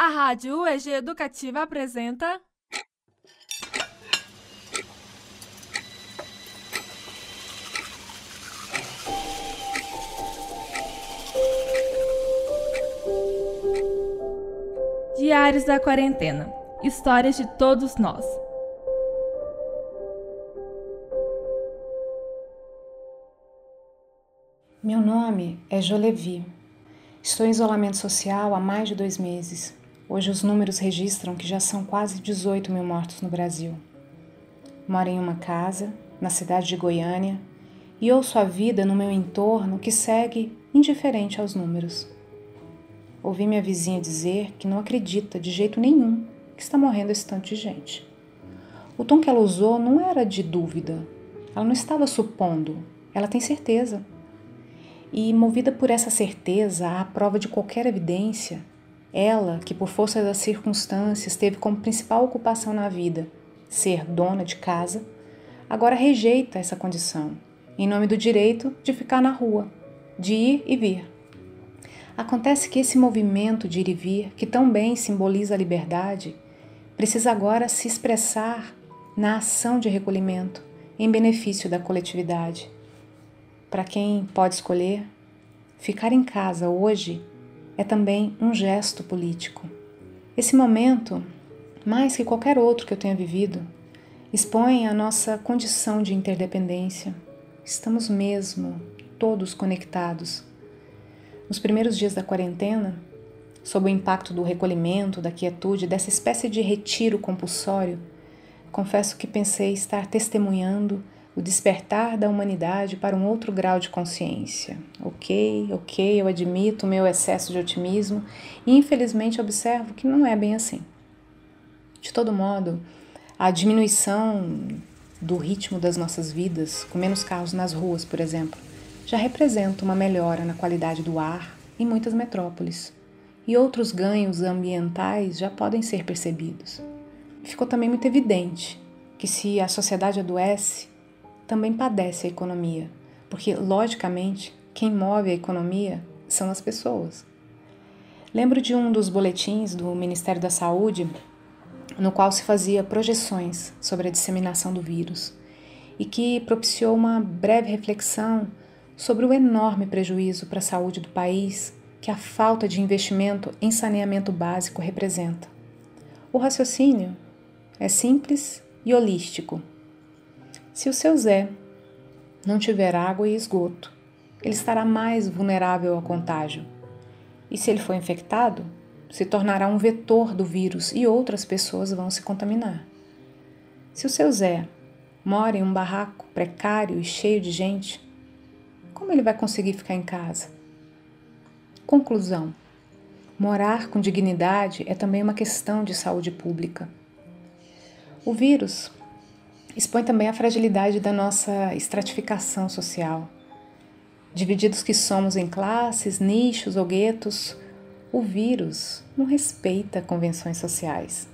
A Rádio UEG Educativa apresenta. Diários da Quarentena Histórias de todos nós. Meu nome é Jolevi. Estou em isolamento social há mais de dois meses. Hoje os números registram que já são quase 18 mil mortos no Brasil. Moro em uma casa, na cidade de Goiânia, e ouço a vida no meu entorno que segue indiferente aos números. Ouvi minha vizinha dizer que não acredita de jeito nenhum que está morrendo esse tanto de gente. O tom que ela usou não era de dúvida. Ela não estava supondo, ela tem certeza. E, movida por essa certeza, à prova de qualquer evidência, ela, que por força das circunstâncias teve como principal ocupação na vida ser dona de casa, agora rejeita essa condição, em nome do direito de ficar na rua, de ir e vir. Acontece que esse movimento de ir e vir, que tão bem simboliza a liberdade, precisa agora se expressar na ação de recolhimento em benefício da coletividade para quem pode escolher, ficar em casa hoje é também um gesto político. Esse momento, mais que qualquer outro que eu tenha vivido, expõe a nossa condição de interdependência. Estamos mesmo todos conectados. Nos primeiros dias da quarentena, sob o impacto do recolhimento, da quietude, dessa espécie de retiro compulsório, confesso que pensei estar testemunhando o despertar da humanidade para um outro grau de consciência. Ok, ok, eu admito o meu excesso de otimismo e infelizmente observo que não é bem assim. De todo modo, a diminuição do ritmo das nossas vidas, com menos carros nas ruas, por exemplo, já representa uma melhora na qualidade do ar em muitas metrópoles. E outros ganhos ambientais já podem ser percebidos. Ficou também muito evidente que se a sociedade adoece, também padece a economia, porque, logicamente, quem move a economia são as pessoas. Lembro de um dos boletins do Ministério da Saúde, no qual se fazia projeções sobre a disseminação do vírus e que propiciou uma breve reflexão sobre o enorme prejuízo para a saúde do país que a falta de investimento em saneamento básico representa. O raciocínio é simples e holístico se o seu Zé não tiver água e esgoto, ele estará mais vulnerável ao contágio. E se ele for infectado, se tornará um vetor do vírus e outras pessoas vão se contaminar. Se o seu Zé mora em um barraco precário e cheio de gente, como ele vai conseguir ficar em casa? Conclusão: morar com dignidade é também uma questão de saúde pública. O vírus expõe também a fragilidade da nossa estratificação social. Divididos que somos em classes, nichos ou guetos, o vírus não respeita convenções sociais.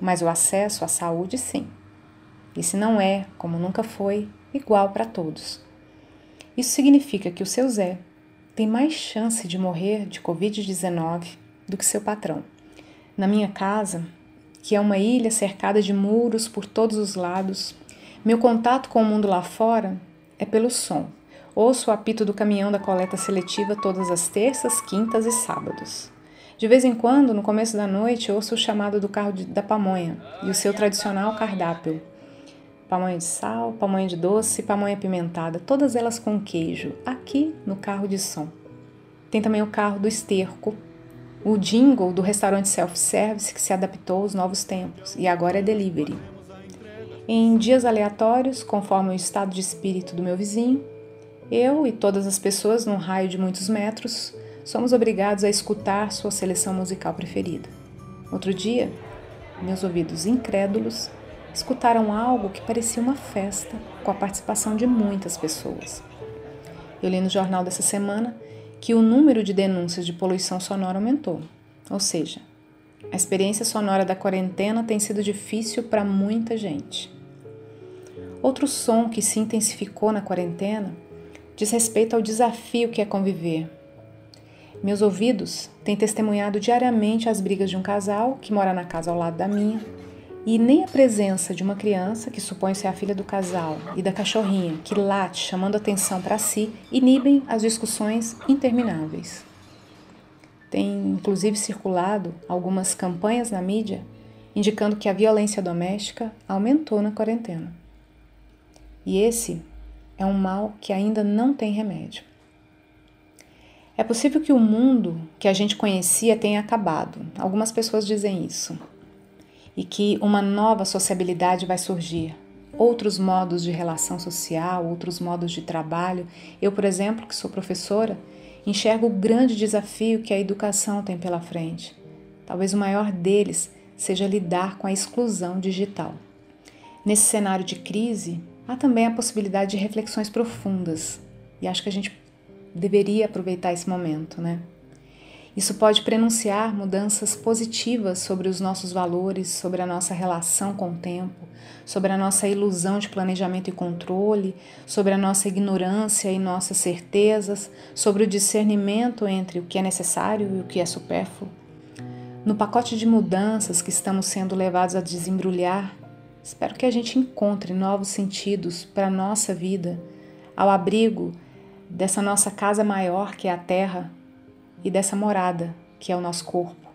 Mas o acesso à saúde, sim. Esse não é, como nunca foi, igual para todos. Isso significa que o seu Zé tem mais chance de morrer de Covid-19 do que seu patrão. Na minha casa, que é uma ilha cercada de muros por todos os lados. Meu contato com o mundo lá fora é pelo som. Ouço o apito do caminhão da coleta seletiva todas as terças, quintas e sábados. De vez em quando, no começo da noite, ouço o chamado do carro de, da pamonha e o seu tradicional cardápio. Pamonha de sal, pamonha de doce pamonha pimentada, todas elas com queijo, aqui no carro de som. Tem também o carro do esterco, o jingle do restaurante self-service que se adaptou aos novos tempos e agora é delivery. Em dias aleatórios, conforme o estado de espírito do meu vizinho, eu e todas as pessoas num raio de muitos metros somos obrigados a escutar sua seleção musical preferida. Outro dia, meus ouvidos incrédulos escutaram algo que parecia uma festa com a participação de muitas pessoas. Eu li no jornal dessa semana que o número de denúncias de poluição sonora aumentou. Ou seja, a experiência sonora da quarentena tem sido difícil para muita gente. Outro som que se intensificou na quarentena diz respeito ao desafio que é conviver. Meus ouvidos têm testemunhado diariamente as brigas de um casal que mora na casa ao lado da minha, e nem a presença de uma criança, que supõe ser a filha do casal, e da cachorrinha, que late chamando atenção para si, inibem as discussões intermináveis. Tem inclusive circulado algumas campanhas na mídia indicando que a violência doméstica aumentou na quarentena. E esse é um mal que ainda não tem remédio. É possível que o mundo que a gente conhecia tenha acabado. Algumas pessoas dizem isso. E que uma nova sociabilidade vai surgir. Outros modos de relação social, outros modos de trabalho. Eu, por exemplo, que sou professora, enxergo o grande desafio que a educação tem pela frente. Talvez o maior deles seja lidar com a exclusão digital. Nesse cenário de crise, há também a possibilidade de reflexões profundas. E acho que a gente deveria aproveitar esse momento, né? Isso pode prenunciar mudanças positivas sobre os nossos valores, sobre a nossa relação com o tempo, sobre a nossa ilusão de planejamento e controle, sobre a nossa ignorância e nossas certezas, sobre o discernimento entre o que é necessário e o que é supérfluo. No pacote de mudanças que estamos sendo levados a desembrulhar, espero que a gente encontre novos sentidos para a nossa vida, ao abrigo dessa nossa casa maior que é a Terra e dessa morada que é o nosso corpo.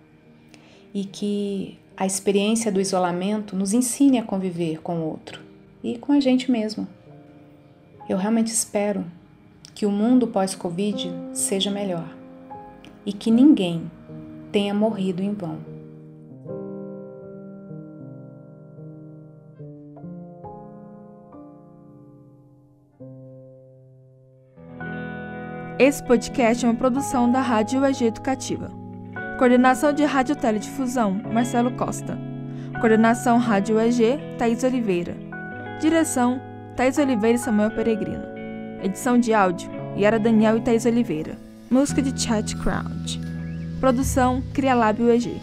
E que a experiência do isolamento nos ensine a conviver com o outro e com a gente mesmo. Eu realmente espero que o mundo pós-Covid seja melhor e que ninguém tenha morrido em vão. Esse podcast é uma produção da Rádio UEG Educativa. Coordenação de Rádio Teledifusão, Marcelo Costa. Coordenação Rádio UEG, Thaís Oliveira. Direção, Thaís Oliveira e Samuel Peregrino. Edição de áudio, Yara Daniel e Thaís Oliveira. Música de Chat Crowd. Produção, Crialab UEG.